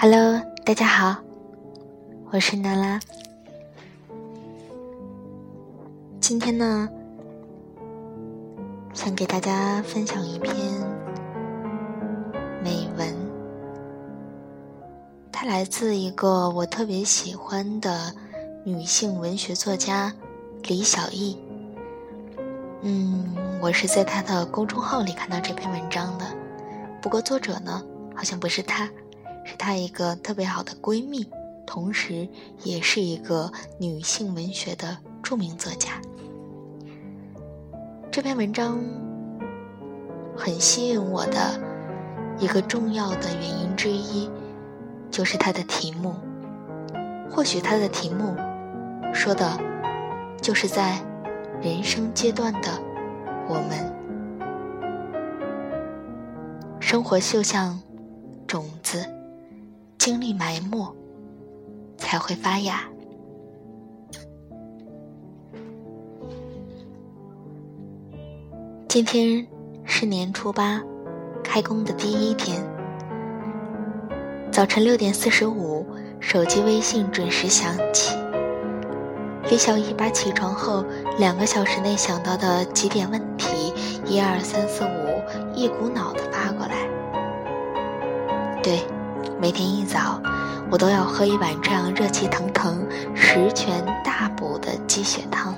Hello，大家好，我是娜拉。今天呢，想给大家分享一篇美文，它来自一个我特别喜欢的女性文学作家李小艺。嗯，我是在她的公众号里看到这篇文章的，不过作者呢，好像不是她。是她一个特别好的闺蜜，同时也是一个女性文学的著名作家。这篇文章很吸引我的一个重要的原因之一，就是它的题目。或许它的题目说的，就是在人生阶段的我们，生活就像种子。经历埋没，才会发芽。今天是年初八，开工的第一天。早晨六点四十五，手机微信准时响起。李小艺把起床后两个小时内想到的几点问题，一二三四五，一股脑的发过来。对。每天一早，我都要喝一碗这样热气腾腾、十全大补的鸡血汤。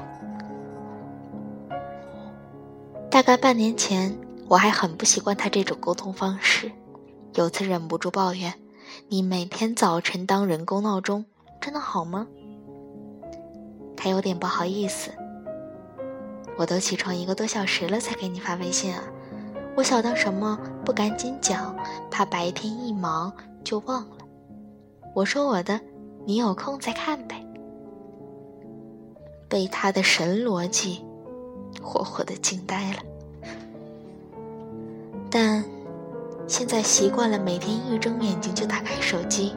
大概半年前，我还很不习惯他这种沟通方式，有次忍不住抱怨：“你每天早晨当人工闹钟，真的好吗？”他有点不好意思：“我都起床一个多小时了才给你发微信啊，我小到什么不赶紧讲，怕白天一忙。”就忘了，我说我的，你有空再看呗。被他的神逻辑活活的惊呆了。但现在习惯了，每天一睁眼睛就打开手机，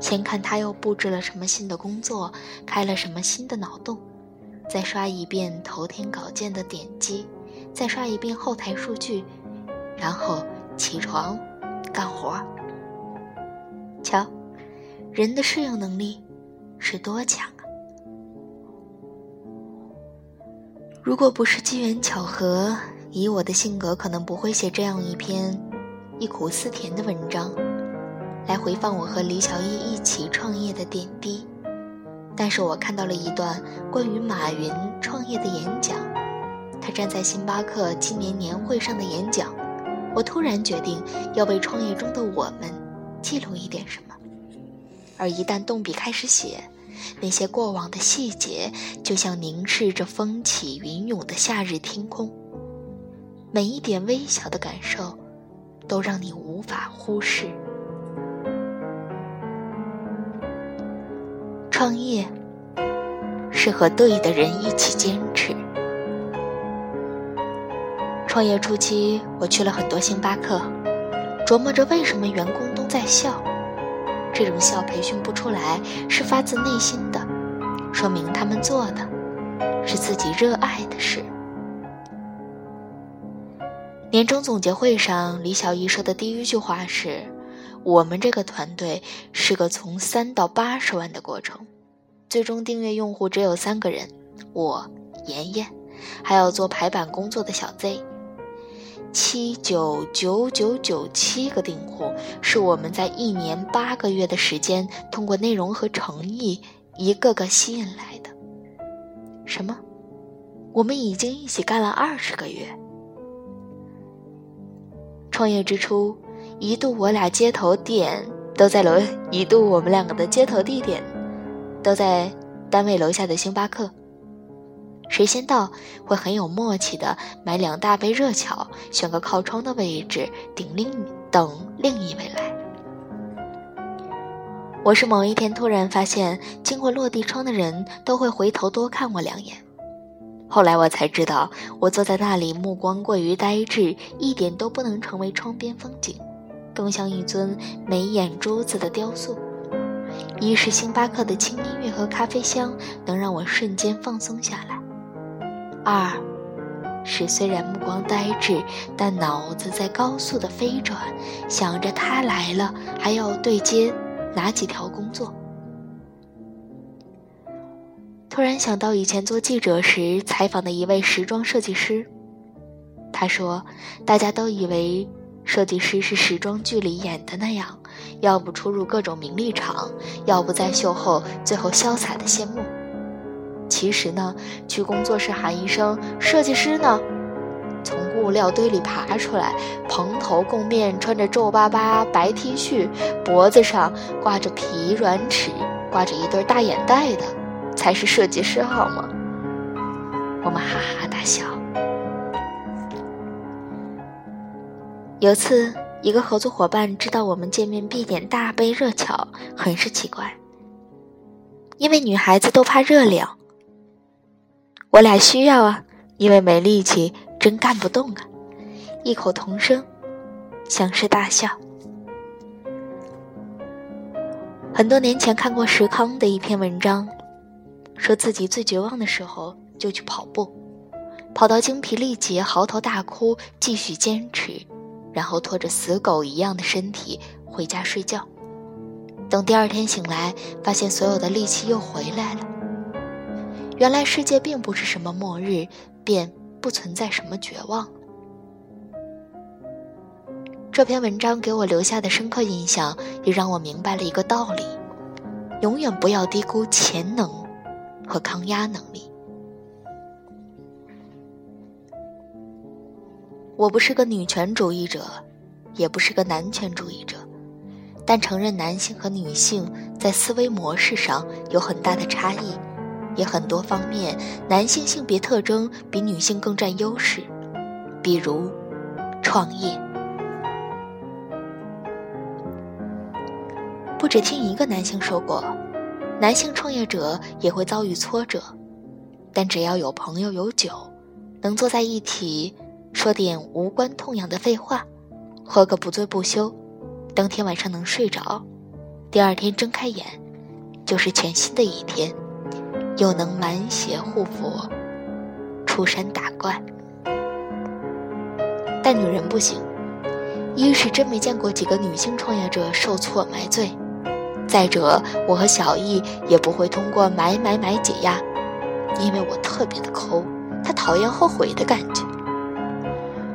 先看他又布置了什么新的工作，开了什么新的脑洞，再刷一遍头天稿件的点击，再刷一遍后台数据，然后起床干活。瞧，人的适应能力是多强啊！如果不是机缘巧合，以我的性格，可能不会写这样一篇忆苦思甜的文章，来回放我和李小艺一起创业的点滴。但是我看到了一段关于马云创业的演讲，他站在星巴克今年年会上的演讲，我突然决定要为创业中的我们。记录一点什么，而一旦动笔开始写，那些过往的细节就像凝视着风起云涌的夏日天空，每一点微小的感受，都让你无法忽视。创业是和对的人一起坚持。创业初期，我去了很多星巴克。琢磨着为什么员工都在笑，这种笑培训不出来，是发自内心的，说明他们做的是自己热爱的事。年终总结会上，李小艺说的第一句话是：“我们这个团队是个从三到八十万的过程，最终订阅用户只有三个人，我妍妍，还有做排版工作的小 Z。”七九九九九七个订户，是我们在一年八个月的时间，通过内容和诚意，一个个吸引来的。什么？我们已经一起干了二十个月。创业之初，一度我俩接头点都在楼，一度我们两个的接头地点都在单位楼下的星巴克。谁先到，会很有默契的买两大杯热巧，选个靠窗的位置，顶另等另一位来。我是某一天突然发现，经过落地窗的人都会回头多看我两眼。后来我才知道，我坐在那里，目光过于呆滞，一点都不能成为窗边风景，更像一尊没眼珠子的雕塑。一是星巴克的轻音乐和咖啡香，能让我瞬间放松下来。二，是虽然目光呆滞，但脑子在高速的飞转，想着他来了，还要对接哪几条工作。突然想到以前做记者时采访的一位时装设计师，他说：“大家都以为设计师是时装剧里演的那样，要不出入各种名利场，要不在秀后最后潇洒的谢幕。其实呢，去工作室喊一声‘设计师呢’，从物料堆里爬出来，蓬头垢面，穿着皱巴巴白 T 恤，脖子上挂着皮软尺，挂着一对大眼袋的。”才是设计师好吗？我们哈哈大笑。有次，一个合作伙伴知道我们见面必点大杯热巧，很是奇怪，因为女孩子都怕热凉。我俩需要啊，因为没力气，真干不动啊。异口同声，相视大笑。很多年前看过石康的一篇文章。说自己最绝望的时候就去跑步，跑到精疲力竭、嚎啕大哭，继续坚持，然后拖着死狗一样的身体回家睡觉。等第二天醒来，发现所有的力气又回来了。原来世界并不是什么末日，便不存在什么绝望。这篇文章给我留下的深刻印象，也让我明白了一个道理：永远不要低估潜能。和抗压能力。我不是个女权主义者，也不是个男权主义者，但承认男性和女性在思维模式上有很大的差异，也很多方面男性性别特征比女性更占优势，比如创业。不止听一个男性说过。男性创业者也会遭遇挫折，但只要有朋友有酒，能坐在一起说点无关痛痒的废话，喝个不醉不休，当天晚上能睡着，第二天睁开眼就是全新的一天，又能满血护佛，出山打怪。但女人不行，一是真没见过几个女性创业者受挫买醉。再者，我和小易也不会通过买买买解压，因为我特别的抠，他讨厌后悔的感觉。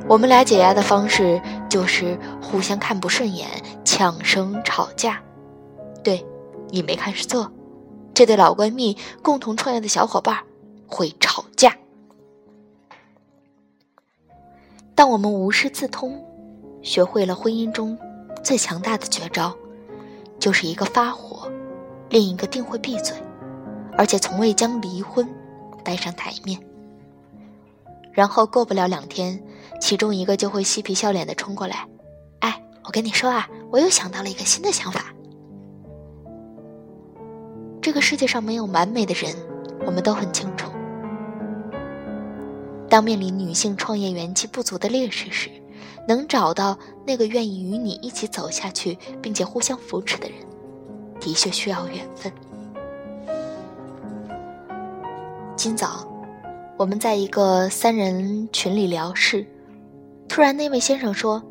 我们俩解压的方式就是互相看不顺眼，呛声吵架。对，你没看是错，这对老闺蜜共同创业的小伙伴会吵架，但我们无师自通，学会了婚姻中最强大的绝招。就是一个发火，另一个定会闭嘴，而且从未将离婚带上台面。然后过不了两天，其中一个就会嬉皮笑脸的冲过来：“哎，我跟你说啊，我又想到了一个新的想法。”这个世界上没有完美的人，我们都很清楚。当面临女性创业元气不足的劣势时，能找到那个愿意与你一起走下去，并且互相扶持的人，的确需要缘分。今早，我们在一个三人群里聊事，突然那位先生说：“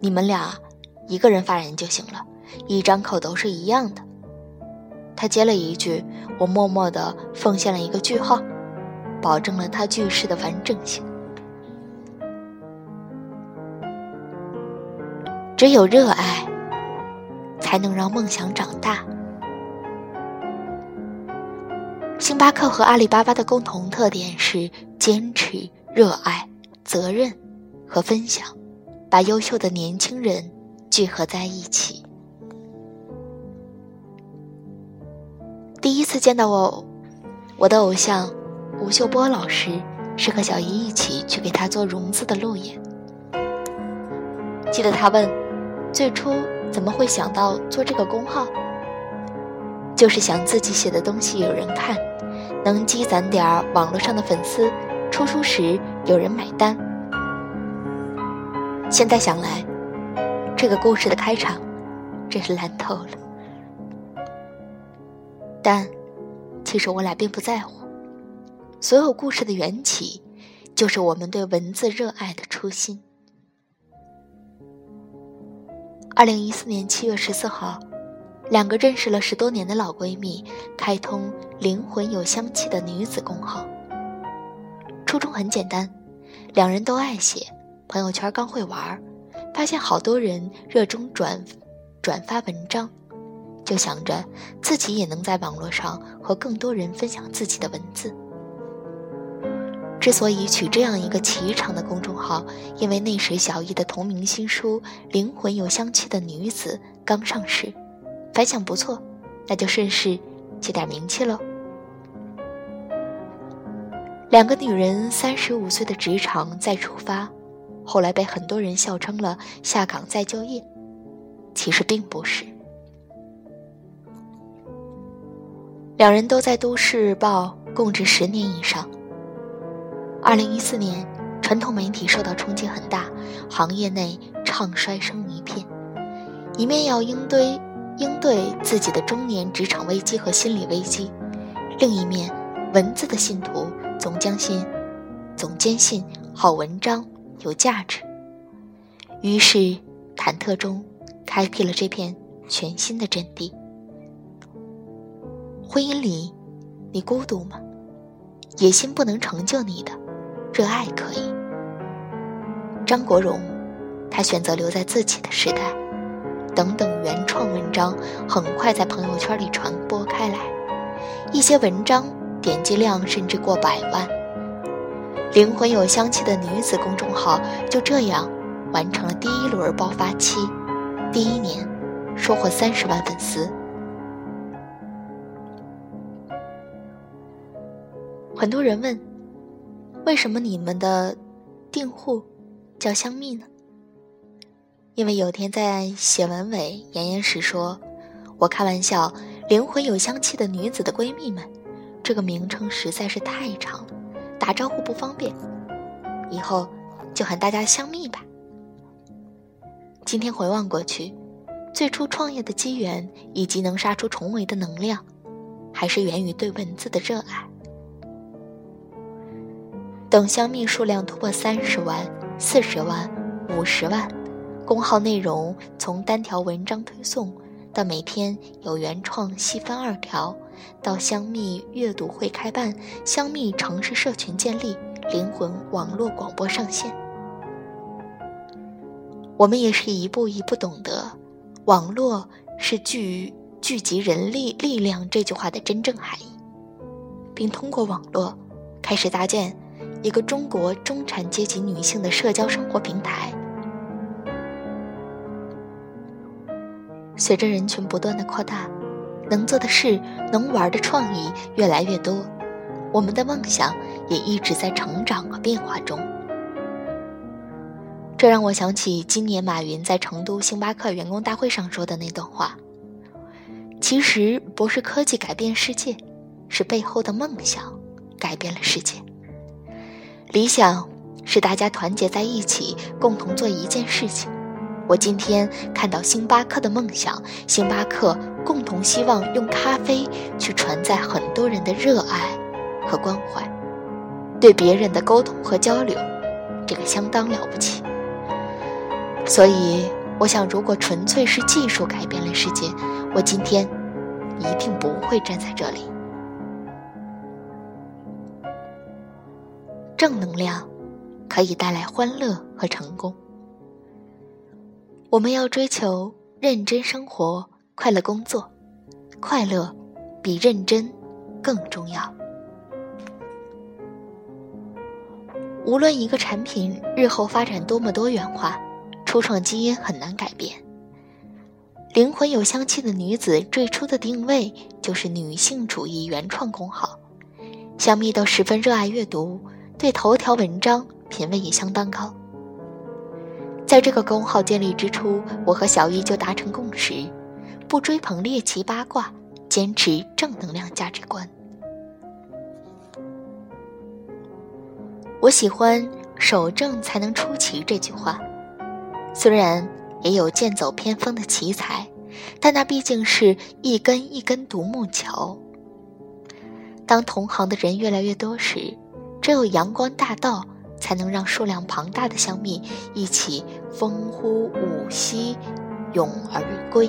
你们俩一个人发言就行了，一张口都是一样的。”他接了一句，我默默的奉献了一个句号，保证了他句式的完整性。只有热爱，才能让梦想长大。星巴克和阿里巴巴的共同特点是坚持、热爱、责任和分享，把优秀的年轻人聚合在一起。第一次见到我，我的偶像吴秀波老师是和小姨一起去给他做融资的路演。记得他问。最初怎么会想到做这个公号？就是想自己写的东西有人看，能积攒点网络上的粉丝，出书时有人买单。现在想来，这个故事的开场真是烂透了。但其实我俩并不在乎，所有故事的缘起，就是我们对文字热爱的初心。二零一四年七月十四号，两个认识了十多年的老闺蜜开通灵魂有香气的女子公号。初衷很简单，两人都爱写，朋友圈刚会玩，发现好多人热衷转转发文章，就想着自己也能在网络上和更多人分享自己的文字。之所以取这样一个奇长的公众号，因为那时小易的同名新书《灵魂有香气的女子》刚上市。反响不错，那就顺势借点名气喽。两个女人三十五岁的职场再出发，后来被很多人笑称了下岗再就业，其实并不是。两人都在都市报供职十年以上。二零一四年，传统媒体受到冲击很大，行业内唱衰声一片，一面要应对。应对自己的中年职场危机和心理危机，另一面，文字的信徒总将信，总坚信好文章有价值。于是，忐忑中开辟了这片全新的阵地。婚姻里，你孤独吗？野心不能成就你的，热爱可以。张国荣，他选择留在自己的时代。等等，原创文章很快在朋友圈里传播开来，一些文章点击量甚至过百万。灵魂有香气的女子公众号就这样完成了第一轮爆发期，第一年收获三十万粉丝。很多人问，为什么你们的订户叫香蜜呢？因为有天在写文尾言言时说：“我开玩笑，灵魂有香气的女子的闺蜜们，这个名称实在是太长了，打招呼不方便，以后就喊大家香蜜吧。”今天回望过去，最初创业的机缘以及能杀出重围的能量，还是源于对文字的热爱。等香蜜数量突破三十万、四十万、五十万。公号内容从单条文章推送，到每天有原创细分二条，到香蜜阅读会开办，香蜜城市社群建立，灵魂网络广播上线。我们也是一步一步懂得，网络是聚聚集人力力量这句话的真正含义，并通过网络开始搭建一个中国中产阶级女性的社交生活平台。随着人群不断的扩大，能做的事、能玩的创意越来越多，我们的梦想也一直在成长和变化中。这让我想起今年马云在成都星巴克员工大会上说的那段话：“其实不是科技改变世界，是背后的梦想改变了世界。理想是大家团结在一起，共同做一件事情。”我今天看到星巴克的梦想，星巴克共同希望用咖啡去传载很多人的热爱和关怀，对别人的沟通和交流，这个相当了不起。所以，我想，如果纯粹是技术改变了世界，我今天一定不会站在这里。正能量可以带来欢乐和成功。我们要追求认真生活、快乐工作，快乐比认真更重要。无论一个产品日后发展多么多元化，初创基因很难改变。灵魂有香气的女子最初的定位就是女性主义原创公号，小蜜都十分热爱阅读，对头条文章品味也相当高。在这个公号建立之初，我和小易就达成共识，不追捧猎奇八卦，坚持正能量价值观。我喜欢“守正才能出奇”这句话，虽然也有剑走偏锋的奇才，但那毕竟是一根一根独木桥。当同行的人越来越多时，只有阳光大道。才能让数量庞大的香蜜一起风呼舞兮，咏而归。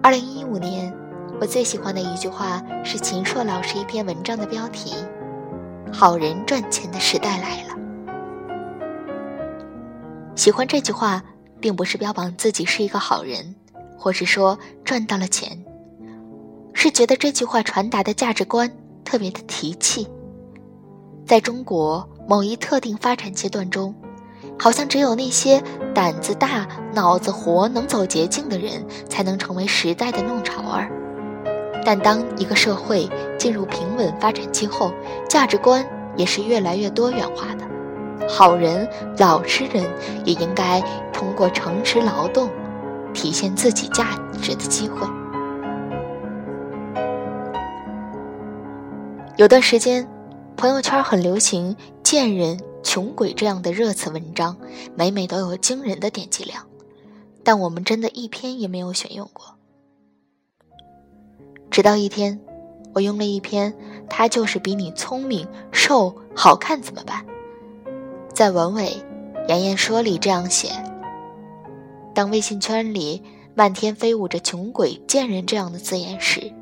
二零一五年，我最喜欢的一句话是秦朔老师一篇文章的标题：“好人赚钱的时代来了。”喜欢这句话，并不是标榜自己是一个好人，或是说赚到了钱，是觉得这句话传达的价值观特别的提气。在中国某一特定发展阶段中。好像只有那些胆子大、脑子活、能走捷径的人，才能成为时代的弄潮儿。但当一个社会进入平稳发展期后，价值观也是越来越多元化的。好人、老实人也应该通过诚实劳动，体现自己价值的机会。有段时间，朋友圈很流行“贱人”。穷鬼这样的热词文章，每每都有惊人的点击量，但我们真的一篇也没有选用过。直到一天，我用了一篇“他就是比你聪明、瘦、好看，怎么办？”在文尾言言说里这样写。当微信圈里漫天飞舞着“穷鬼”“贱人”这样的字眼时，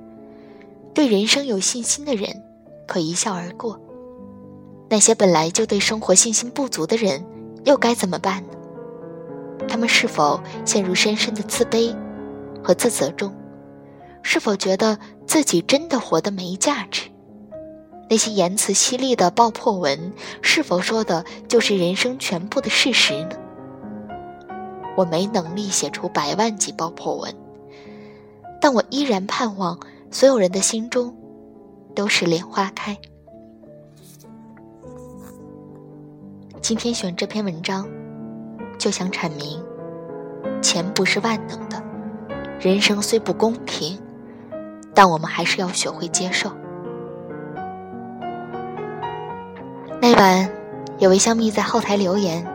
对人生有信心的人可一笑而过。那些本来就对生活信心不足的人，又该怎么办呢？他们是否陷入深深的自卑和自责中？是否觉得自己真的活得没价值？那些言辞犀利的爆破文，是否说的就是人生全部的事实呢？我没能力写出百万级爆破文，但我依然盼望所有人的心中都是莲花开。今天选这篇文章，就想阐明：钱不是万能的，人生虽不公平，但我们还是要学会接受。那晚，有位香蜜在后台留言：“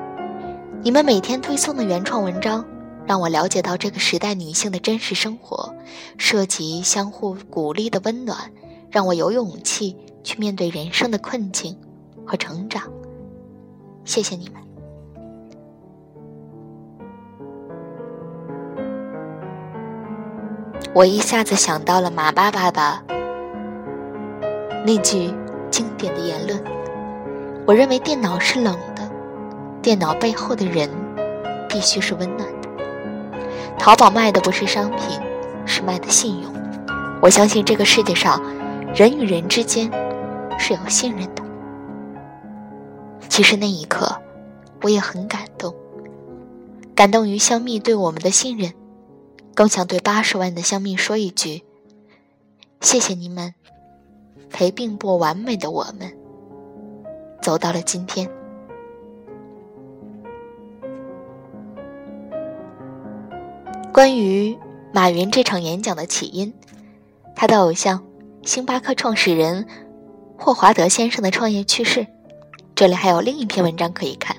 你们每天推送的原创文章，让我了解到这个时代女性的真实生活，涉及相互鼓励的温暖，让我有勇气去面对人生的困境和成长。”谢谢你们。我一下子想到了马爸爸的那句经典的言论：“我认为电脑是冷的，电脑背后的人必须是温暖的。淘宝卖的不是商品，是卖的信用。我相信这个世界上，人与人之间是有信任的。”其实那一刻，我也很感动，感动于香蜜对我们的信任，更想对八十万的香蜜说一句：谢谢你们，陪并不完美的我们走到了今天。关于马云这场演讲的起因，他的偶像星巴克创始人霍华德先生的创业趣事。这里还有另一篇文章可以看，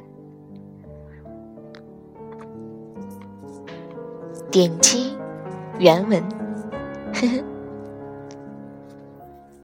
点击原文。呵呵。